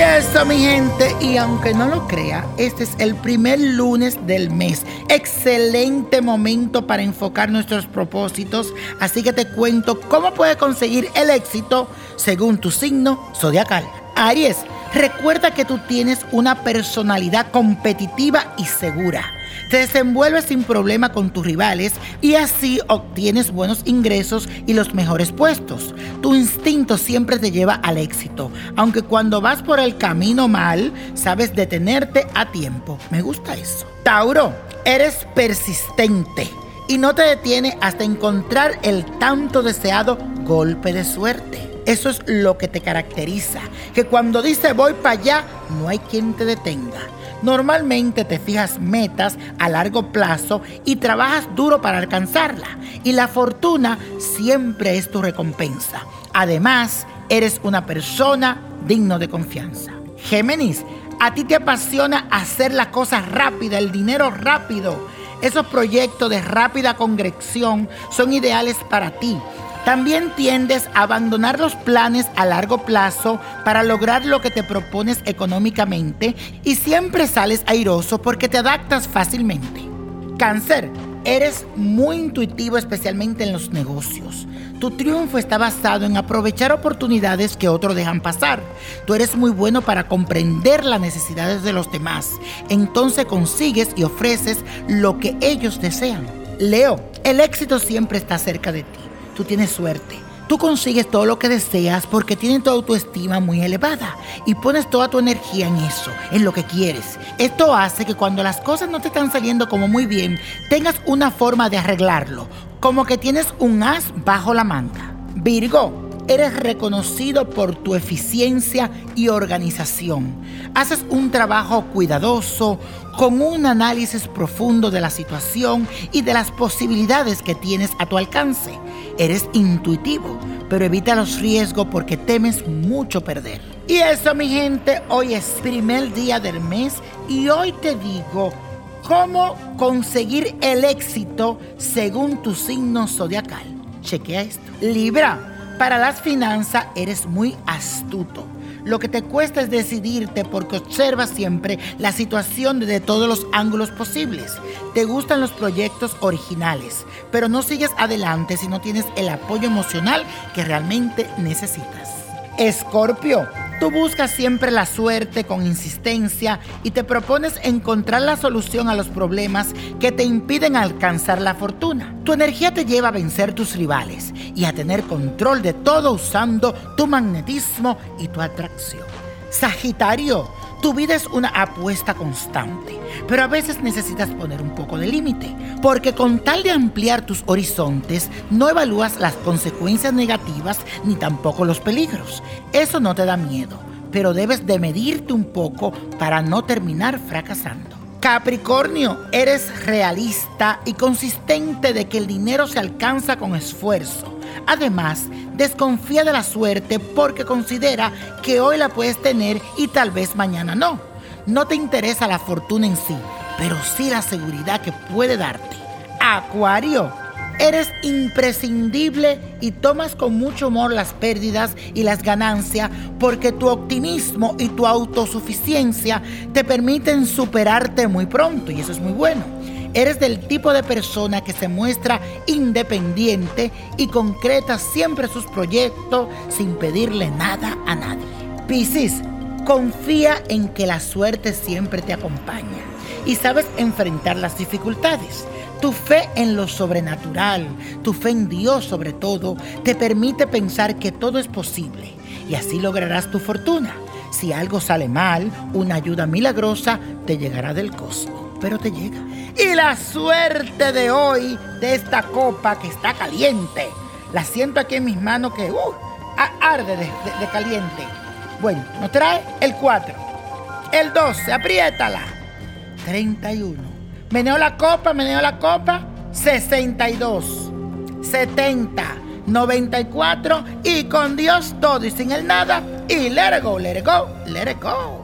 eso, mi gente, y aunque no lo crea, este es el primer lunes del mes. Excelente momento para enfocar nuestros propósitos, así que te cuento cómo puedes conseguir el éxito según tu signo zodiacal. Aries, recuerda que tú tienes una personalidad competitiva y segura. Te desenvuelves sin problema con tus rivales y así obtienes buenos ingresos y los mejores puestos. Tu instinto siempre te lleva al éxito, aunque cuando vas por el camino mal, sabes detenerte a tiempo. Me gusta eso. Tauro, eres persistente y no te detiene hasta encontrar el tanto deseado golpe de suerte. Eso es lo que te caracteriza, que cuando dice voy para allá, no hay quien te detenga. Normalmente te fijas metas a largo plazo y trabajas duro para alcanzarla. Y la fortuna siempre es tu recompensa. Además, eres una persona digno de confianza. Géminis, a ti te apasiona hacer las cosas rápida, el dinero rápido. Esos proyectos de rápida congregación son ideales para ti también tiendes a abandonar los planes a largo plazo para lograr lo que te propones económicamente y siempre sales airoso porque te adaptas fácilmente. Cáncer, eres muy intuitivo especialmente en los negocios. Tu triunfo está basado en aprovechar oportunidades que otros dejan pasar. Tú eres muy bueno para comprender las necesidades de los demás. Entonces consigues y ofreces lo que ellos desean. Leo, el éxito siempre está cerca de ti tú tienes suerte. Tú consigues todo lo que deseas porque tienes tu autoestima muy elevada y pones toda tu energía en eso, en lo que quieres. Esto hace que cuando las cosas no te están saliendo como muy bien, tengas una forma de arreglarlo, como que tienes un as bajo la manga. Virgo, Eres reconocido por tu eficiencia y organización. Haces un trabajo cuidadoso, con un análisis profundo de la situación y de las posibilidades que tienes a tu alcance. Eres intuitivo, pero evita los riesgos porque temes mucho perder. Y eso, mi gente, hoy es primer día del mes y hoy te digo cómo conseguir el éxito según tu signo zodiacal. Chequea esto. Libra. Para las finanzas eres muy astuto. Lo que te cuesta es decidirte porque observas siempre la situación desde todos los ángulos posibles. Te gustan los proyectos originales, pero no sigues adelante si no tienes el apoyo emocional que realmente necesitas. Escorpio, Tú buscas siempre la suerte con insistencia y te propones encontrar la solución a los problemas que te impiden alcanzar la fortuna. Tu energía te lleva a vencer tus rivales y a tener control de todo usando tu magnetismo y tu atracción. Sagitario, tu vida es una apuesta constante, pero a veces necesitas poner un poco de límite, porque con tal de ampliar tus horizontes, no evalúas las consecuencias negativas ni tampoco los peligros. Eso no te da miedo, pero debes de medirte un poco para no terminar fracasando. Capricornio, eres realista y consistente de que el dinero se alcanza con esfuerzo Además, desconfía de la suerte porque considera que hoy la puedes tener y tal vez mañana no. No te interesa la fortuna en sí, pero sí la seguridad que puede darte. Acuario, eres imprescindible y tomas con mucho humor las pérdidas y las ganancias porque tu optimismo y tu autosuficiencia te permiten superarte muy pronto y eso es muy bueno. Eres del tipo de persona que se muestra independiente y concreta siempre sus proyectos sin pedirle nada a nadie. Piscis, confía en que la suerte siempre te acompaña y sabes enfrentar las dificultades. Tu fe en lo sobrenatural, tu fe en Dios sobre todo, te permite pensar que todo es posible y así lograrás tu fortuna. Si algo sale mal, una ayuda milagrosa te llegará del cosmos pero te llega. Y la suerte de hoy, de esta copa que está caliente, la siento aquí en mis manos que uh, arde de, caliente. Bueno, nos trae el 4, el 12, apriétala. 31. Meneo la copa, meneo la copa. 62, 70, 94 y con Dios todo y sin el nada. Y let it go, let it go, let it go.